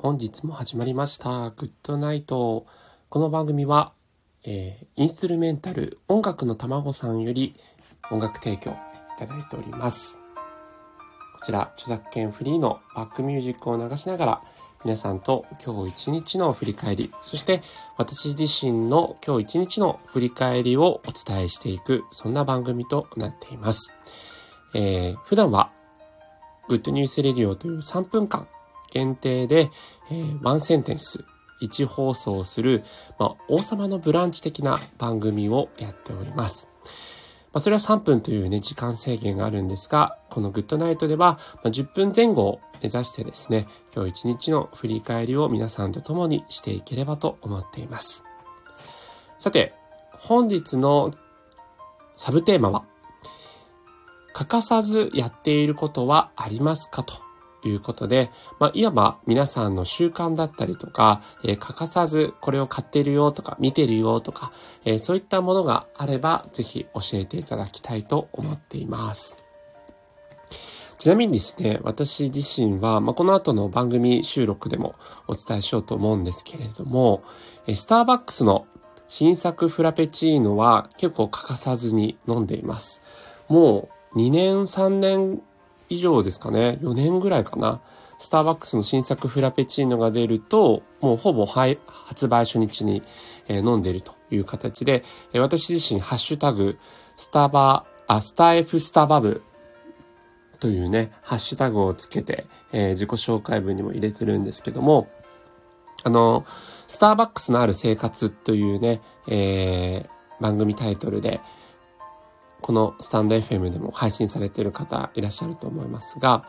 本日も始まりました。グッドナイト。この番組は、えーインストゥルメンタル音楽の卵さんより音楽提供いただいております。こちら、著作権フリーのバックミュージックを流しながら、皆さんと今日一日の振り返り、そして私自身の今日一日の振り返りをお伝えしていく、そんな番組となっています。えー普段は、Good News Radio という3分間限定で、えー one sentence 1放送する、まあ、王様のブランチ的な番組をやっております。まあ、それは3分というね、時間制限があるんですが、この Good Night では、ま、10分前後を目指してですね、今日一日の振り返りを皆さんと共にしていければと思っています。さて、本日のサブテーマは、欠かさずやっていることはありますかとということで、まあ、いわば皆さんの習慣だったりとか、えー欠かさずこれを買ってるよとか、見てるよとか、えーそういったものがあれば、ぜひ教えていただきたいと思っています。ちなみにですね、私自身は、まあ、この後の番組収録でもお伝えしようと思うんですけれども、えースターバックスの新作フラペチーノは結構欠かさずに飲んでいます。もう2年3年以上ですかね。4年ぐらいかな。スターバックスの新作フラペチーノが出ると、もうほぼ発売初日に、飲んでいるという形で、私自身ハッシュタグ、スタバ、あ、スター F スタバブというね、ハッシュタグをつけて、えー自己紹介文にも入れてるんですけども、あの、スターバックスのある生活というね、えー番組タイトルで、このスタンド FM でも配信されている方いらっしゃると思いますが、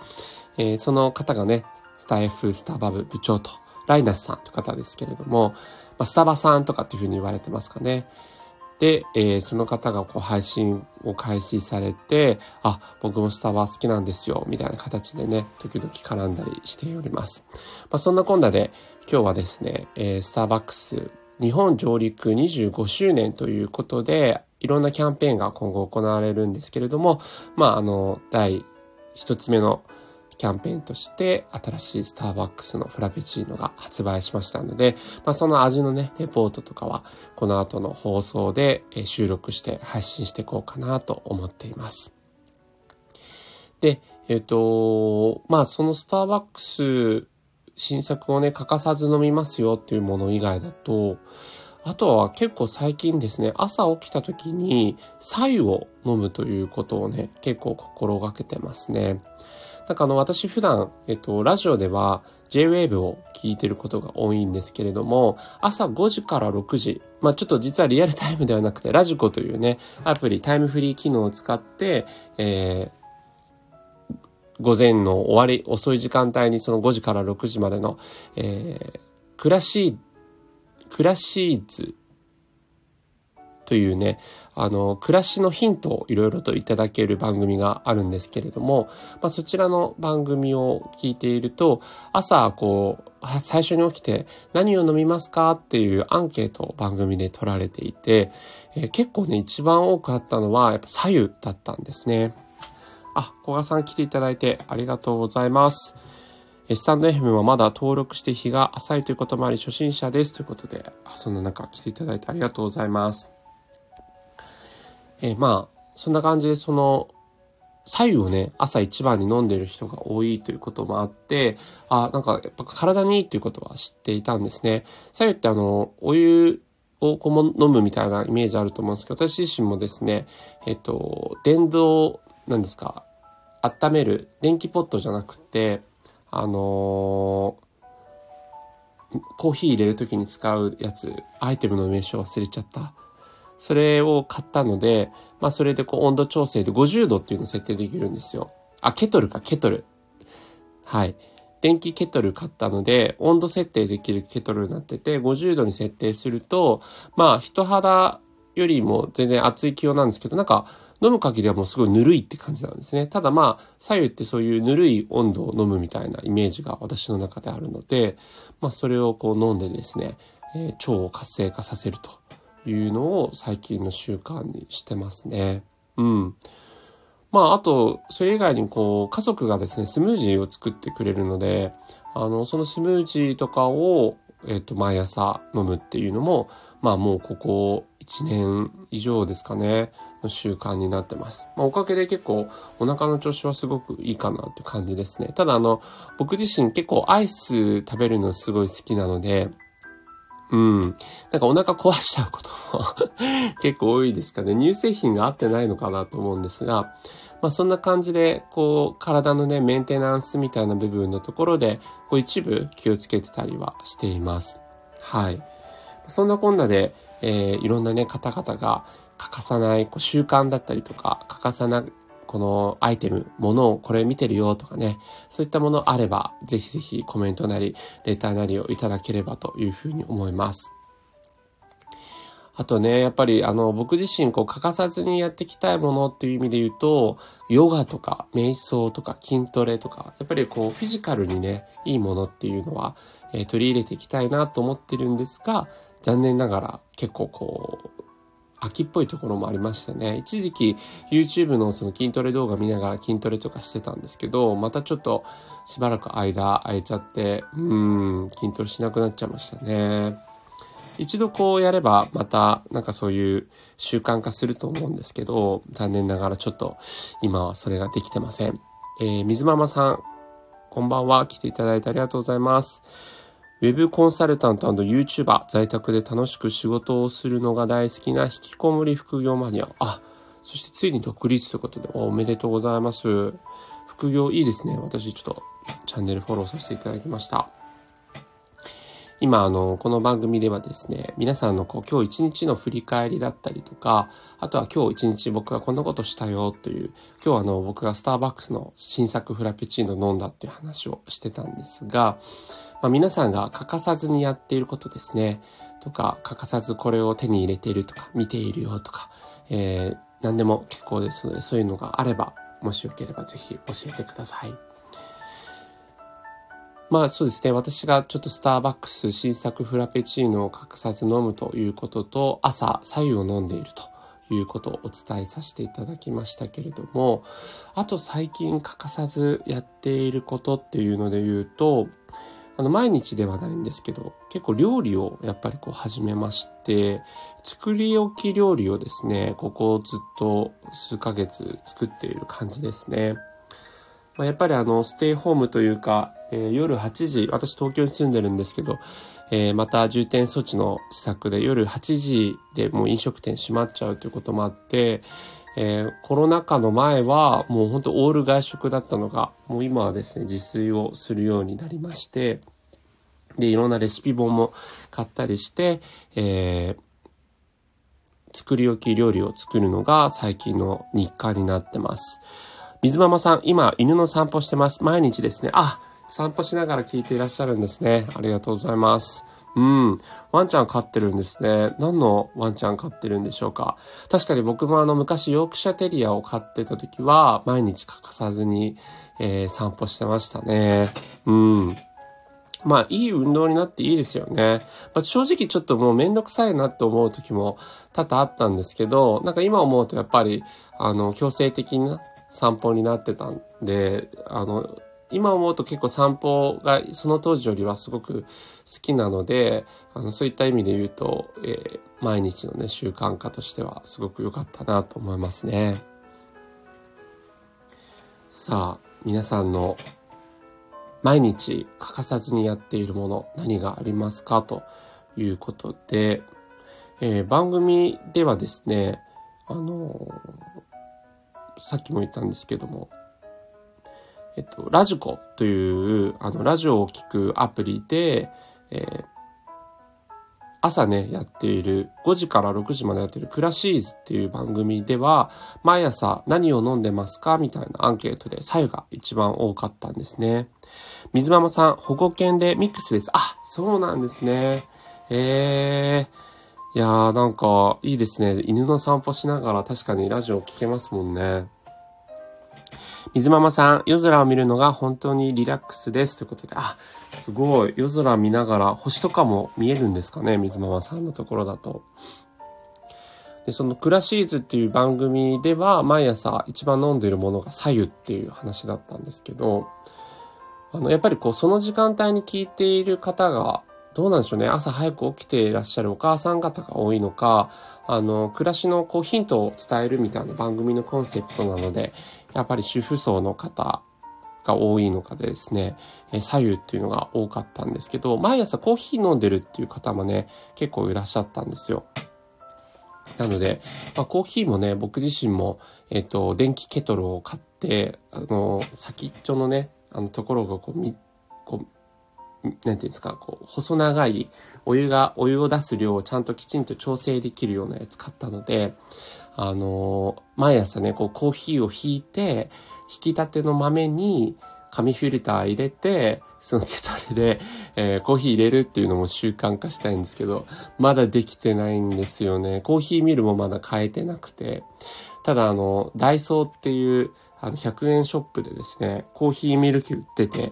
えーその方がね、スタ F スタバブ部長と、ライナスさんという方ですけれども、まあ、スタバさんとかっていうふうに言われてますかね。で、えーその方がこう配信を開始されて、あ、僕もスタバ好きなんですよ、みたいな形でね、時々絡んだりしております。まあ、そんなこんなで、今日はですね、えースターバックス日本上陸25周年ということで、いろんなキャンペーンが今後行われるんですけれども、まあ、あの、第一つ目のキャンペーンとして、新しいスターバックスのフラペチーノが発売しましたので、まあ、その味のね、レポートとかは、この後の放送で収録して配信していこうかなと思っています。で、えっ、と、まあ、そのスターバックス新作をね、欠かさず飲みますよっていうもの以外だと、あとは結構最近ですね、朝起きた時に白湯を飲むということをね、結構心がけてますね。なんかあの私普段、えっと、ラジオでは J-Wave を聞いてることが多いんですけれども、朝5時から6時、まあちょっと実はリアルタイムではなくて、ラジコというね、アプリ、タイムフリー機能を使って、えー午前の終わり、遅い時間帯にその5時から6時までの、えー、クラシー、クラシーズというね、あの、暮らしのヒントをいろいろといただける番組があるんですけれども、まあ、そちらの番組を聞いていると、朝、こう、最初に起きて何を飲みますかっていうアンケートを番組で取られていて、えー結構ね、一番多くあったのは、やっぱ左右だったんですね。あ、小賀さん来ていただいてありがとうございます。えスタンド FM はまだ登録して日が浅いということもあり初心者ですということで、そんな中来ていただいてありがとうございます。えーまあ、そんな感じでその、左右をね、朝一番に飲んでる人が多いということもあって、あ、なんかやっぱ体にいいっていうことは知っていたんですね。左右ってあの、お湯をこう飲むみたいなイメージあると思うんですけど、私自身もですね、えっと、電動、なんですか、温める電気ポットじゃなくて、あのーコーヒー入れるときに使うやつ、アイテムの名称忘れちゃった。それを買ったので、まあそれでこう温度調整で50度っていうのを設定できるんですよ。あ、ケトルか、ケトル。はい。電気ケトル買ったので、温度設定できるケトルになってて、50度に設定すると、まあ人肌よりも全然熱い気温なんですけど、なんか飲む限りはもうすごいぬるいって感じなんですね。ただまあ、左右ってそういうぬるい温度を飲むみたいなイメージが私の中であるので、まあそれをこう飲んでですね、えー腸を活性化させるというのを最近の習慣にしてますね。うん。まあ、あと、それ以外にこう、家族がですね、スムージーを作ってくれるので、あの、そのスムージーとかを、えっ、と、毎朝飲むっていうのも、まあもうここ1年以上ですかね、の習慣になってます。まあ、おかげで結構お腹の調子はすごくいいかなって感じですね。ただあの、僕自身結構アイス食べるのすごい好きなので、うん。なんかお腹壊しちゃうことも 結構多いですかね。乳製品が合ってないのかなと思うんですが、まあそんな感じで、こう、体のね、メンテナンスみたいな部分のところで、こう一部気をつけてたりはしています。はい。そんなこんなで、えー、いろんなね、方々が欠かさないこう習慣だったりとか、欠かさないこのアイテム、ものをこれ見てるよとかね、そういったものあれば、ぜひぜひコメントなり、レターなりをいただければというふうに思います。あとね、やっぱりあの、僕自身こう欠かさずにやっていきたいものっていう意味で言うと、ヨガとか瞑想とか筋トレとか、やっぱりこうフィジカルにね、いいものっていうのは、えー、取り入れていきたいなと思ってるんですが、残念ながら結構こう、秋っぽいところもありましたね。一時期 YouTube のその筋トレ動画見ながら筋トレとかしてたんですけど、またちょっとしばらく間空いちゃって、うん、筋トレしなくなっちゃいましたね。一度こうやればまたなんかそういう習慣化すると思うんですけど、残念ながらちょっと今はそれができてません。えー、水ママさん、こんばんは。来ていただいてありがとうございます。ウェブコンサルタント &YouTuber、在宅で楽しく仕事をするのが大好きな引きこもり副業マニア。あ、そしてついに独立ということで、おめでとうございます。副業いいですね。私ちょっとチャンネルフォローさせていただきました。今、あの、この番組ではですね、皆さんのこう、今日一日の振り返りだったりとか、あとは今日一日僕がこんなことしたよという、今日あの、僕がスターバックスの新作フラペチーノ飲んだっていう話をしてたんですが、まあ、皆さんが欠かさずにやっていることですね。とか、欠かさずこれを手に入れているとか、見ているよとか、えー、何でも結構ですので、そういうのがあれば、もしよければぜひ教えてください。まあそうですね。私がちょっとスターバックス新作フラペチーノを欠かさず飲むということと、朝、左右を飲んでいるということをお伝えさせていただきましたけれども、あと最近欠かさずやっていることっていうので言うと、あの、毎日ではないんですけど、結構料理をやっぱりこう始めまして、作り置き料理をですね、ここずっと数ヶ月作っている感じですね。まあ、やっぱりあの、ステイホームというか、えー、夜8時、私東京に住んでるんですけど、えー、また重点措置の施策で夜8時でもう飲食店閉まっちゃうということもあって、えー、コロナ禍の前はもうほんとオール外食だったのが、もう今はですね、自炊をするようになりまして、で、いろんなレシピ本も買ったりして、えー、作り置き料理を作るのが最近の日課になってます。水ママさん、今犬の散歩してます。毎日ですね。あ、散歩しながら聞いていらっしゃるんですね。ありがとうございます。うん。ワンちゃん飼ってるんですね。何のワンちゃん飼ってるんでしょうか。確かに僕もあの昔ヨークシャテリアを飼ってた時は毎日欠かさずに、えー、散歩してましたね。うん。まあ、いい運動になっていいですよね。まあ、正直ちょっともうめんどくさいなって思う時も多々あったんですけど、なんか今思うとやっぱり、あの、強制的な散歩になってたんで、あの、今思うと結構散歩がその当時よりはすごく好きなので、あのそういった意味で言うと、えー、毎日のね、習慣化としてはすごく良かったなと思いますね。さあ、皆さんの毎日欠かさずにやっているもの何がありますかということで、えー、番組ではですね、あのー、さっきも言ったんですけども、えっと、ラジコという、あの、ラジオを聴くアプリで、えー、朝ね、やっている、5時から6時までやってるクラシーズっていう番組では、毎朝何を飲んでますか？みたいなアンケートで、左右が一番多かったんですね。水ママさん、保護犬でミックスです。あ、そうなんですね。えー、いやーなんかいいですね。犬の散歩しながら確かにラジオ聞けますもんね。水ママさん、夜空を見るのが本当にリラックスです。ということで、あ、すごい。夜空見ながら星とかも見えるんですかね水ママさんのところだと。で、そのクラシーズっていう番組では、毎朝一番飲んでるものが左右っていう話だったんですけど、あの、やっぱりこう、その時間帯に聞いている方が、どうなんでしょうね。朝早く起きていらっしゃるお母さん方が多いのか、あの、暮らしのこうヒントを伝えるみたいな番組のコンセプトなので、やっぱり主婦層の方が多いのかでですね、え左右っていうのが多かったんですけど、毎朝コーヒー飲んでるっていう方もね、結構いらっしゃったんですよ。なので、まあ、コーヒーもね、僕自身も、えっ、と、電気ケトルを買って、あの、先っちょのね、あのところがこう、み、こう、なんていうんですか、こう、細長いお湯が、お湯を出す量をちゃんときちんと調整できるようなやつ買ったので、あの、毎朝ね、こう、コーヒーを引いて、引き立ての豆に紙フィルター入れて、そのケトルで、えー、コーヒー入れるっていうのも習慣化したいんですけど、まだできてないんですよね。コーヒーミルもまだ変えてなくて。ただあの、ダイソーっていう、あの、100円ショップでですね、コーヒーミル機売ってて、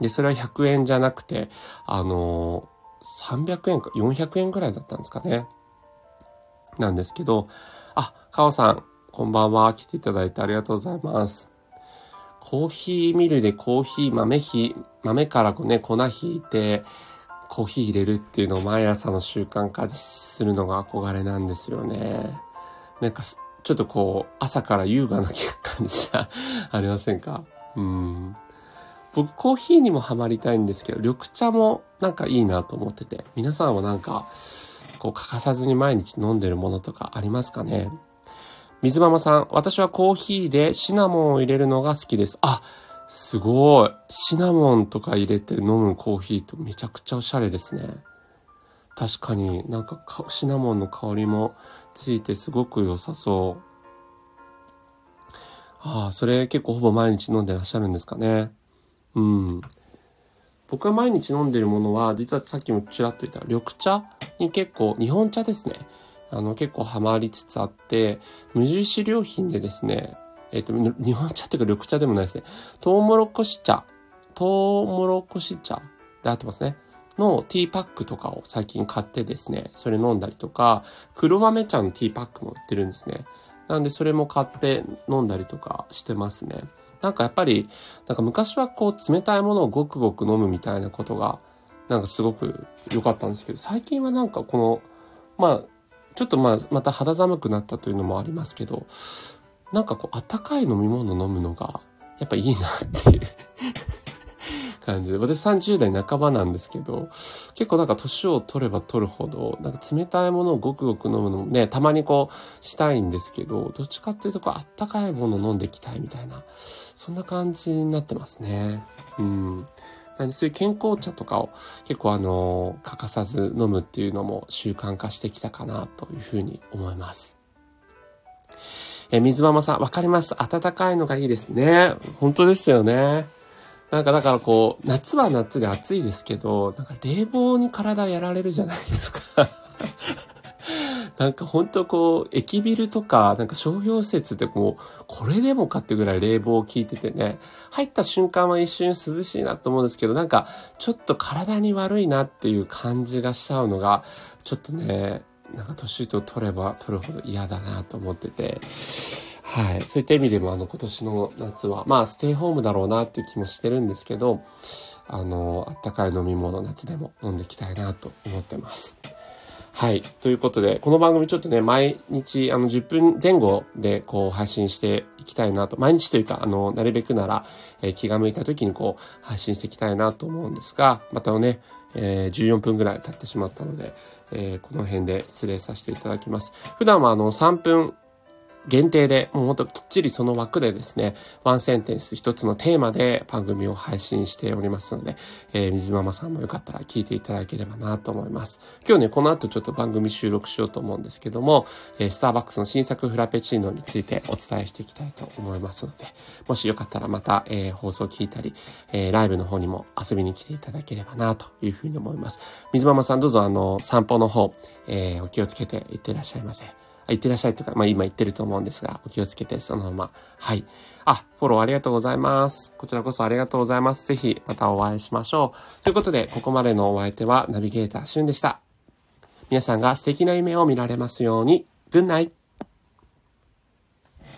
で、それは100円じゃなくて、あの300円か400円くらいだったんですかね。なんですけど、あ、カオさん、こんばんは。来ていただいてありがとうございます。コーヒーミルでコーヒー豆ひ、豆からこうね、粉ひいて、コーヒー入れるっていうのを毎朝の習慣化するのが憧れなんですよね。なんか、ちょっとこう、朝から優雅な感じじゃありませんか？うん。僕、コーヒーにもハマりたいんですけど、緑茶もなんかいいなと思ってて、皆さんはなんか、こう、欠かさずに毎日飲んでるものとかありますかね？水ママさん、私はコーヒーでシナモンを入れるのが好きです。あ、すごい。シナモンとか入れて飲むコーヒーとめちゃくちゃおしゃれですね。確かになんかシナモンの香りもついてすごく良さそう。ああ、それ結構ほぼ毎日飲んでらっしゃるんですかね？うん。僕が毎日飲んでるものは、実はさっきもちらっと言った緑茶に結構、日本茶ですね。あの、結構ハマりつつあって、無印良品でですね、えっ、ー、と、日本茶っていうか緑茶でもないですね。トウモロコシ茶、トウモロコシ茶で合ってますね。のティーパックとかを最近買ってですね、それ飲んだりとか、黒豆茶のティーパックも売ってるんですね。なんでそれも買って飲んだりとかしてますね。なんかやっぱり、なんか昔はこう冷たいものをごくごく飲むみたいなことが、なんかすごく良かったんですけど、最近はなんかこの、まあ、ちょっとまあ、また肌寒くなったというのもありますけど、なんかこう、あったかい飲み物飲むのが、やっぱいいなっていう。感じで。私30代半ばなんですけど、結構なんか年を取れば取るほど、なんか冷たいものをごくごく飲むのもね、たまにこう、したいんですけど、どっちかっていうとこう、あったかいもの飲んでいきたいみたいな、そんな感じになってますね。うん。なんでそういう健康茶とかを結構あの、欠かさず飲むっていうのも習慣化してきたかなというふうに思います。え、水ママさん、わかります。暖かいのがいいですね。本当ですよね。なんかだからこう、夏は夏で暑いですけど、なんか冷房に体やられるじゃないですか。なんかほんとこう、駅ビルとか、なんか商業施設でもう、これでもかってぐらい冷房を効いててね、入った瞬間は一瞬涼しいなと思うんですけど、なんかちょっと体に悪いなっていう感じがしちゃうのが、ちょっとね、なんか年と取れば取るほど嫌だなと思ってて、はい。そういった意味でも、あの、今年の夏は、まあ、ステイホームだろうなっていう気もしてるんですけど、あの、あったかい飲み物、夏でも飲んでいきたいなと思ってます。はい。ということで、この番組ちょっとね、毎日、あの、10分前後で、こう、配信していきたいなと、毎日というか、あの、なるべくなら、えー、気が向いた時に、こう、配信していきたいなと思うんですが、またね、えー、14分ぐらい経ってしまったので、えー、この辺で失礼させていただきます。普段は、あの、3分限定で、もうほんときっちりその枠でですね、ワンセンテンス一つのテーマで番組を配信しておりますので、えー、水ママさんもよかったら聞いていただければなと思います。今日ね、この後ちょっと番組収録しようと思うんですけども、えー、スターバックスの新作フラペチーノについてお伝えしていきたいと思いますので、もしよかったらまた、えー、放送聞いたり、えー、ライブの方にも遊びに来ていただければなというふうに思います。水ママさんどうぞあの、散歩の方、えー、お気をつけていってらっしゃいませ。いってらっしゃいとか、まあ今言ってると思うんですが、お気をつけてそのまま。はい。あ、フォローありがとうございます。こちらこそありがとうございます。ぜひまたお会いしましょう。ということで、ここまでのお相手はナビゲーターしゅんでした。皆さんが素敵な夢を見られますように。Good night!